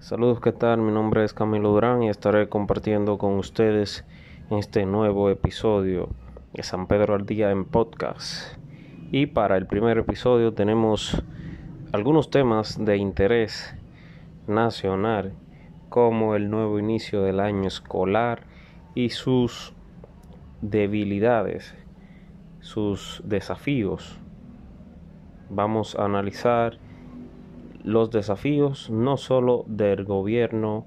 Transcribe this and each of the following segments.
Saludos, ¿qué tal? Mi nombre es Camilo Durán y estaré compartiendo con ustedes este nuevo episodio de San Pedro al Día en podcast. Y para el primer episodio tenemos algunos temas de interés nacional como el nuevo inicio del año escolar y sus debilidades, sus desafíos. Vamos a analizar los desafíos no solo del gobierno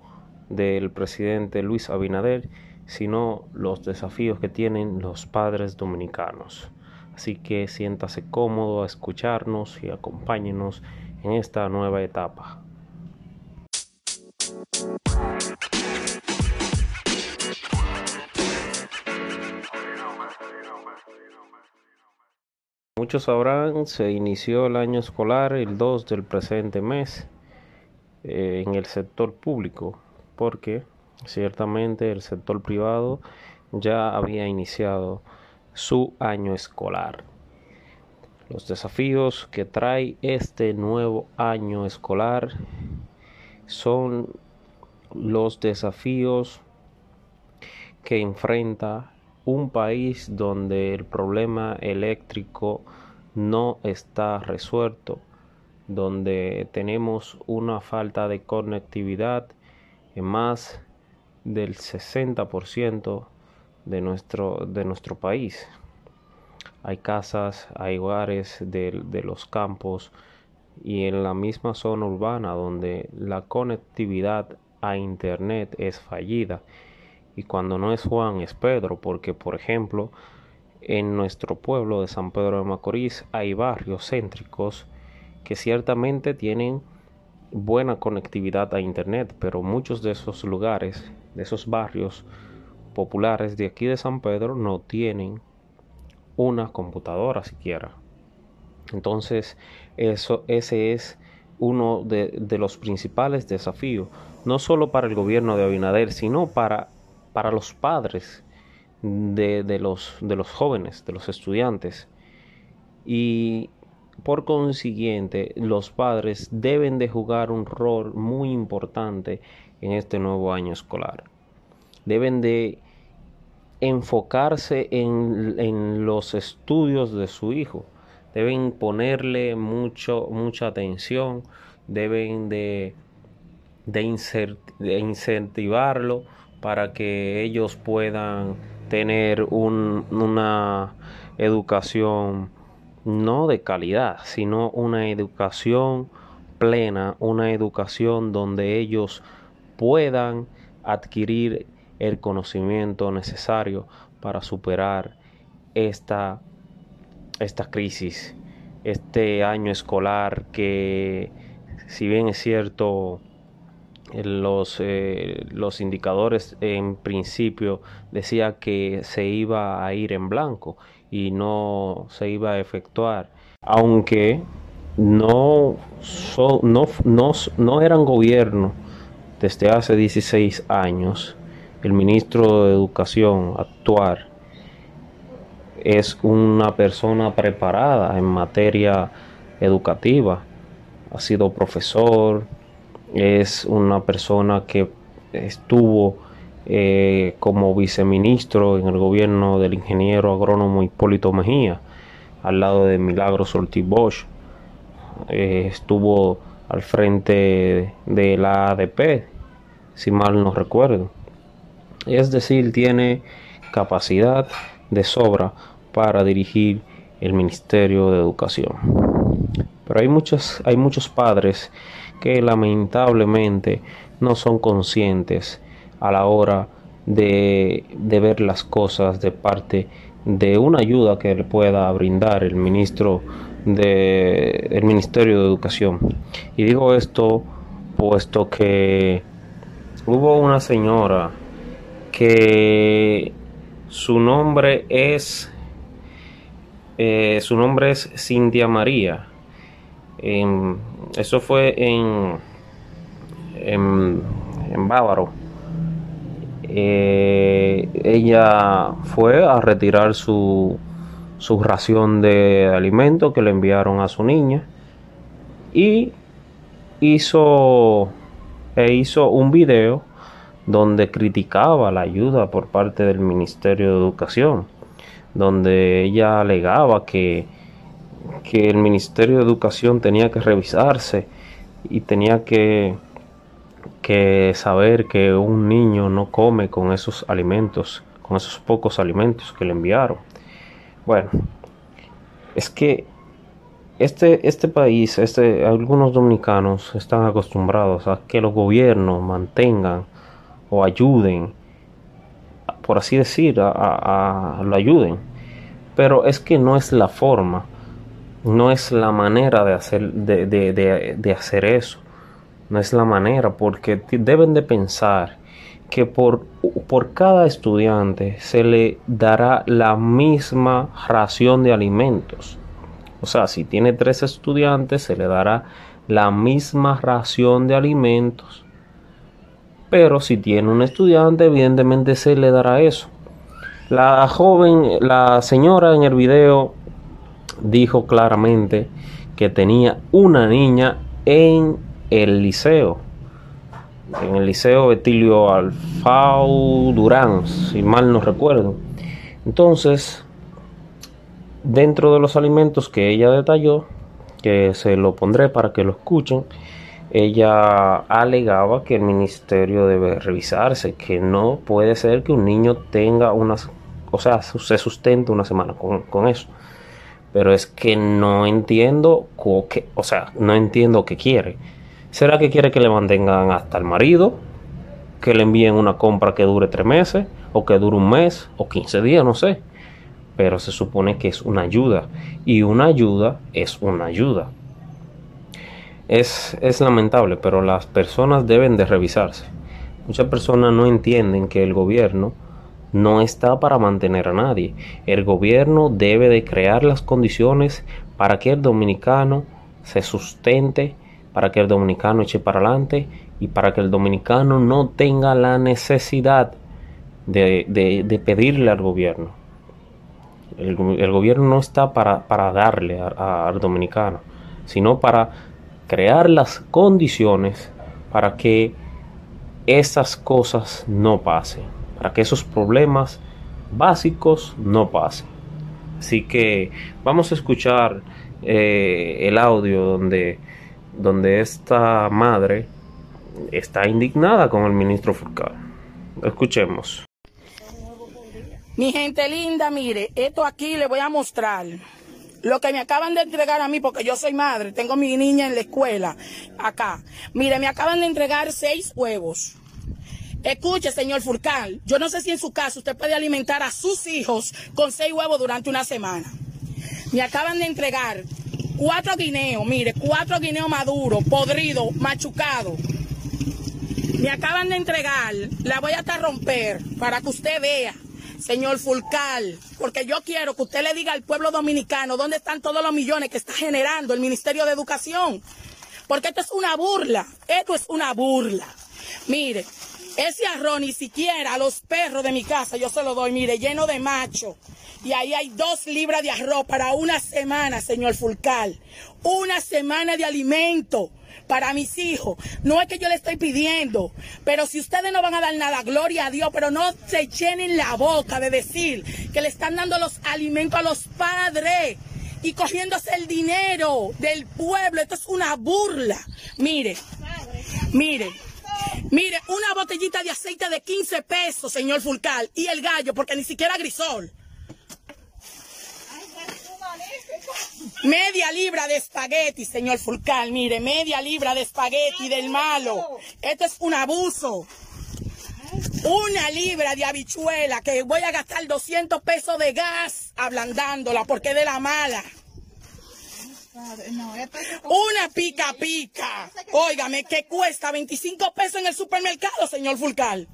del presidente Luis Abinader, sino los desafíos que tienen los padres dominicanos. Así que siéntase cómodo a escucharnos y acompáñenos en esta nueva etapa. Muchos sabrán, se inició el año escolar el 2 del presente mes eh, en el sector público, porque ciertamente el sector privado ya había iniciado su año escolar. Los desafíos que trae este nuevo año escolar son los desafíos que enfrenta un país donde el problema eléctrico no está resuelto, donde tenemos una falta de conectividad en más del 60% de nuestro, de nuestro país. Hay casas, hay hogares de, de los campos y en la misma zona urbana donde la conectividad a internet es fallida y cuando no es Juan es Pedro, porque por ejemplo en nuestro pueblo de San Pedro de Macorís hay barrios céntricos que ciertamente tienen buena conectividad a internet, pero muchos de esos lugares, de esos barrios populares de aquí de San Pedro no tienen una computadora siquiera. Entonces, eso, ese es uno de, de los principales desafíos, no solo para el gobierno de Abinader, sino para para los padres de, los, de los jóvenes, de los estudiantes. Y por consiguiente, los padres deben de jugar un rol muy importante en este nuevo año escolar. Deben de enfocarse en, en los estudios de su hijo. Deben ponerle mucho, mucha atención. Deben de, de, de incentivarlo para que ellos puedan tener una educación no de calidad, sino una educación plena, una educación donde ellos puedan adquirir el conocimiento necesario para superar esta, esta crisis, este año escolar que si bien es cierto los, eh, los indicadores en principio decía que se iba a ir en blanco y no se iba a efectuar aunque no, no, no, no eran gobierno desde hace 16 años. El ministro de educación actuar es una persona preparada en materia educativa. Ha sido profesor es una persona que estuvo eh, como viceministro en el gobierno del ingeniero agrónomo Hipólito Mejía, al lado de Milagros Ortiz Bosch. Eh, estuvo al frente de la ADP, si mal no recuerdo. Es decir, tiene capacidad de sobra para dirigir el Ministerio de Educación. Pero hay muchos, hay muchos padres que lamentablemente no son conscientes a la hora de, ver las cosas de parte de una ayuda que le pueda brindar el ministro de el Ministerio de Educación. Y digo esto puesto que hubo una señora que su nombre es eh, su nombre es Cintia María eso fue en, en, Bávaro. Eh, ella fue a retirar su, su ración de alimento que le enviaron a su niña y hizo e hizo un video donde criticaba la ayuda por parte del Ministerio de Educación, donde ella alegaba que, que el Ministerio de Educación tenía que revisarse y tenía que, que saber que un niño no come con esos alimentos, con esos pocos alimentos que le enviaron. Bueno, es que este, este país, este, algunos dominicanos están acostumbrados a que los gobiernos mantengan o ayuden, por así decir, a, lo ayuden. Pero es que no es la forma, no es la manera de hacer, de, de hacer eso. No es la manera, porque deben de pensar que por, por cada estudiante se le dará la misma ración de alimentos. O sea, si tiene tres estudiantes, se le dará la misma ración de alimentos. Pero si tiene un estudiante, evidentemente se le dará eso. La joven, la señora en el video dijo claramente que tenía una niña en el liceo en el Liceo Betilio Alfau Durán, si mal no recuerdo. Entonces, dentro de los alimentos que ella detalló, que se lo pondré para que lo escuchen, ella alegaba que el ministerio debe revisarse, que no puede ser que un niño tenga unas, o sea, se sustente una semana con, con eso. Pero es que no entiendo, o sea, no entiendo qué quiere ¿Será que quiere que le mantengan hasta el marido? ¿Que le envíen una compra que dure tres meses? ¿O que dure un mes? ¿O 15 días? No sé. Pero se supone que es una ayuda. Y una ayuda es una ayuda. Es, es lamentable, pero las personas deben de revisarse. Muchas personas no entienden que el gobierno no está para mantener a nadie. El gobierno debe de crear las condiciones para que el dominicano se sustente para que el dominicano eche para adelante y para que el dominicano no tenga la necesidad de, pedirle al gobierno. El, gobierno no está para, darle al dominicano, sino para crear las condiciones para que esas cosas no pasen, para que esos problemas básicos no pasen. Así que vamos a escuchar eh, el audio donde donde esta madre está indignada con el ministro Furcal. Escuchemos. Mi gente linda, mire, esto aquí le voy a mostrar. Lo que me acaban de entregar a mí, porque yo soy madre, tengo mi niña en la escuela, acá. Mire, me acaban de entregar seis huevos. Escuche, señor Furcal, yo no sé si en su caso usted puede alimentar a sus hijos con seis huevos durante una semana. Me acaban de entregar cuatro guineos, mire, cuatro guineos maduros, podridos, machucados. Me acaban de entregar, la voy a hasta romper para que usted vea, señor Fulcal, porque yo quiero que usted le diga al pueblo dominicano dónde están todos los millones que está generando el Ministerio de Educación. Porque esto es una burla, esto es una burla. Mire, ese arroz ni siquiera a los perros de mi casa yo se lo doy, mire, lleno de macho. Y ahí hay dos libras de arroz para una semana, señor Fulcal. Una semana de alimento para mis hijos. No es que yo le estoy pidiendo, pero si ustedes no van a dar nada, gloria a Dios, pero no se llenen la boca de decir que le están dando los alimentos a los padres y cogiéndose el dinero del pueblo. Esto es una burla. Mire, mire. Mire, una botellita de aceite de 15 pesos, señor Fulcal, y el gallo, porque ni siquiera grisol. Media libra de espagueti, señor Fulcal, mire, media libra de espagueti del malo. Esto es un abuso. Una libra de habichuela que voy a gastar 200 pesos de gas ablandándola porque es de la mala. Una pica pica. Óigame, que cuesta 25 pesos en el supermercado, señor Fulcal.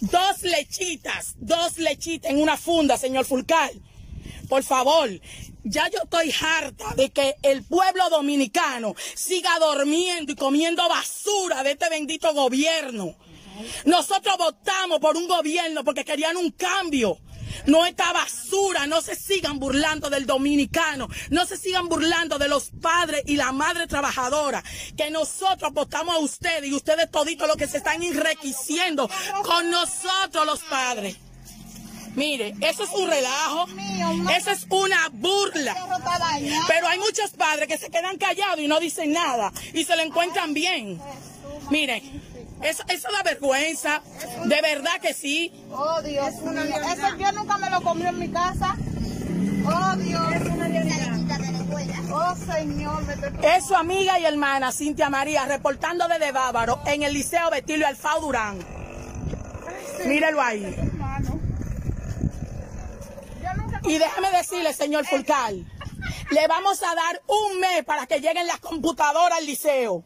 Dos lechitas, dos lechitas en una funda, señor Fulcal. Por favor, ya yo estoy harta de que el pueblo dominicano siga durmiendo y comiendo basura de este bendito gobierno. Nosotros votamos por un gobierno porque querían un cambio. No esta basura, no se sigan burlando del dominicano, no se sigan burlando de los padres y la madre trabajadora, que nosotros apostamos a ustedes y ustedes toditos los que se están enriqueciendo con nosotros los padres. Mire, eso es un relajo, eso es una burla. Pero hay muchos padres que se quedan callados y no dicen nada y se lo encuentran bien. Mire, eso, eso da vergüenza, de verdad que sí. Oh, Dios mío. Eso yo nunca me lo comió en mi casa. Oh, Dios. Oh, Señor. Es su amiga y hermana Cintia María reportando desde Bávaro en el Liceo Betilio Alfao Durán. Mírelo ahí. Y déjeme decirle, señor Fulcal, le vamos a dar un mes para que lleguen las computadoras al liceo.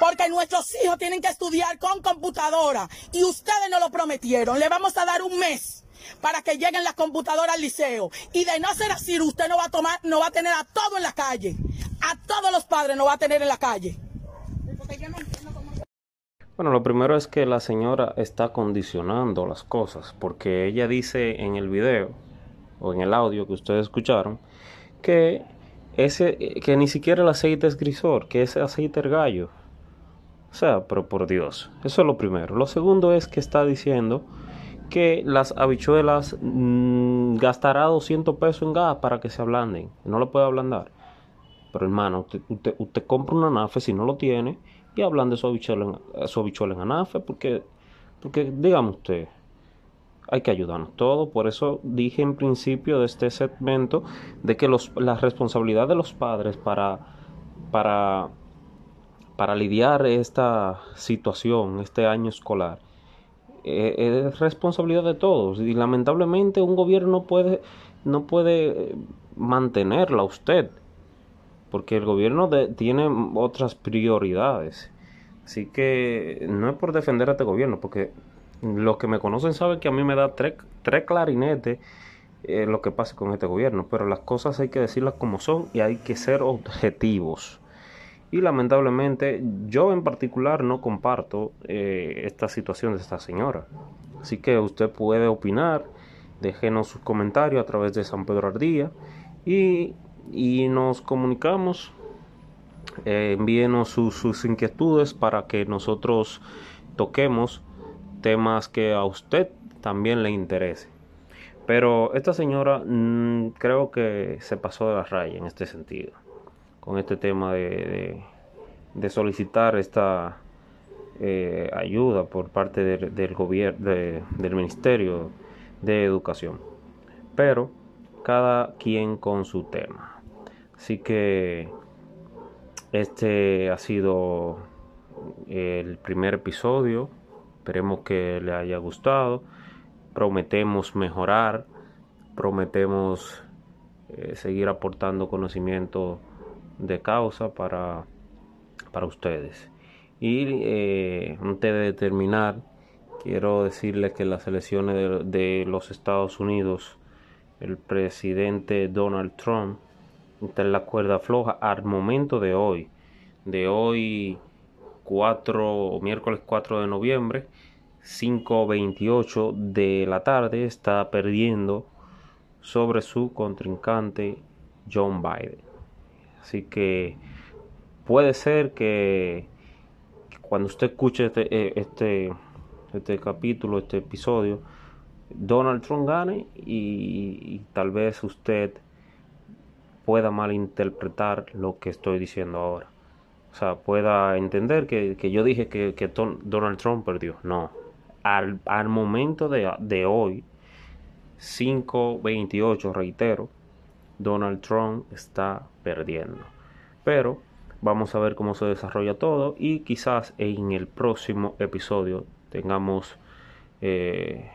Porque nuestros hijos tienen que estudiar con computadora. Y ustedes nos lo prometieron. Le vamos a dar un mes para que lleguen las computadoras al liceo. Y de no ser así, usted no va a tomar, no va a tener a todo en la calle. A todos los padres no va a tener en la calle. Bueno, lo primero es que la señora está condicionando las cosas, porque ella dice en el video o en el audio que ustedes escucharon que ese que ni siquiera el aceite es grisor, que ese aceite es gallo. O sea, pero por Dios, eso es lo primero. Lo segundo es que está diciendo que las habichuelas mmm, gastará 200 pesos en gas para que se ablanden. No lo puede ablandar. Pero hermano, usted, compra una anafe si no lo tiene y ablande su habichuela en, su habichuela en anafe porque, porque dígame usted, hay que ayudarnos todos. Por eso dije en principio de este segmento de que los, la responsabilidad de los padres para, para, para lidiar esta situación, este año escolar, eh, es responsabilidad de todos. Y lamentablemente un gobierno no puede, no puede mantenerla usted. Porque el gobierno tiene otras prioridades. Así que no es por defender a este gobierno, porque los que me conocen saben que a mí me da tres, clarinetes eh, lo que pasa con este gobierno, pero las cosas hay que decirlas como son y hay que ser objetivos. Y lamentablemente yo en particular no comparto eh, esta situación de esta señora. Así que usted puede opinar, déjenos sus comentarios a través de San Pedro Ardía y, y nos comunicamos. Eh, envíenos sus, inquietudes para que nosotros toquemos temas que a usted también le interese. Pero esta señora mmm, creo que se pasó de la raya en este sentido, con este tema de, de, solicitar esta eh, ayuda por parte de, del gobierno, del Ministerio de Educación. Pero cada quien con su tema. Así que este ha sido el primer episodio Esperemos que le haya gustado. Prometemos mejorar. Prometemos eh, seguir aportando conocimiento de causa para, para ustedes. Y eh, antes de terminar, quiero decirles que las elecciones de, de los Estados Unidos, el presidente Donald Trump está en la cuerda floja al momento de hoy. De hoy 4, miércoles 4 de noviembre, 5.28 de la tarde, está perdiendo sobre su contrincante John Biden. Así que puede ser que cuando usted escuche este, eh, este, este capítulo, este episodio, Donald Trump gane y, tal vez usted pueda malinterpretar lo que estoy diciendo ahora o sea, pueda entender que, que yo dije que, que, Donald Trump perdió. No. Al, al momento de, de hoy, 5.28, reitero, Donald Trump está perdiendo. Pero vamos a ver cómo se desarrolla todo y quizás en el próximo episodio tengamos eh,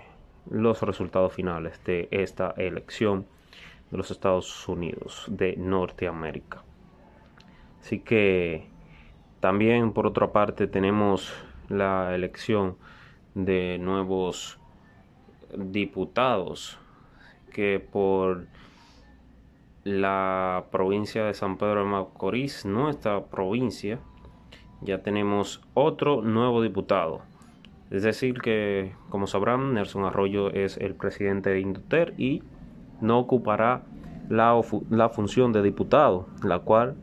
los resultados finales de esta elección de los Estados Unidos de Norteamérica. Así que también, por otra parte, tenemos la elección de nuevos diputados que por la provincia de San Pedro de Macorís, nuestra provincia, ya tenemos otro nuevo diputado Es decir, que como sabrán, Nelson Arroyo es el presidente de Indoter y no ocupará la, la función de diputado, la cual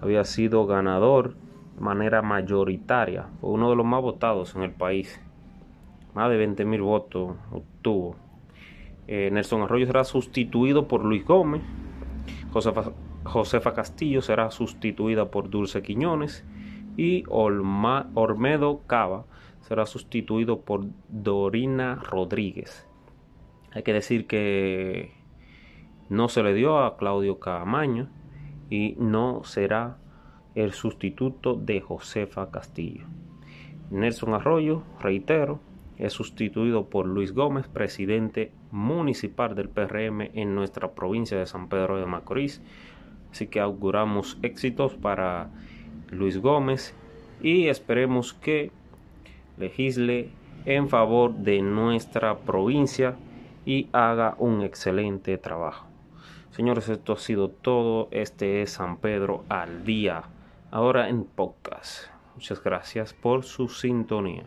había sido ganador de manera mayoritaria, fue uno de los más votados en el país. Más de 20 mil votos obtuvo. Eh, Nelson Arroyo será sustituido por Luis Gómez. Josefa, Castillo será sustituida por Dulce Quiñones. Y Olma, Ormedo Cava será sustituido por Dorina Rodríguez. Hay que decir que no se le dio a Claudio Camaño y no será el sustituto de Josefa Castillo. Nelson Arroyo, reitero, es sustituido por Luis Gómez, presidente municipal del PRM en nuestra provincia de San Pedro de Macorís. Así que auguramos éxitos para Luis Gómez y esperemos que legisle en favor de nuestra provincia y haga un excelente trabajo. Señores, esto ha sido todo. Este es San Pedro al día. Ahora en podcast. Muchas gracias por su sintonía.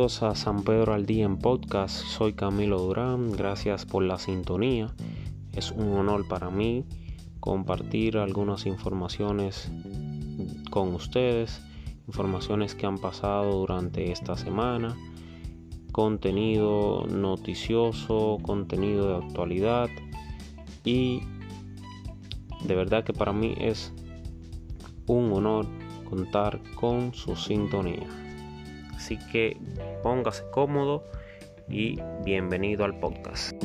A San Pedro al Día en Podcast. Soy Camilo Durán. Gracias por la sintonía. Es un honor para mí compartir algunas informaciones con ustedes, informaciones que han pasado durante esta semana, contenido noticioso, contenido de actualidad y de verdad que para mí es un honor contar con su sintonía. Así que póngase cómodo y bienvenido al podcast.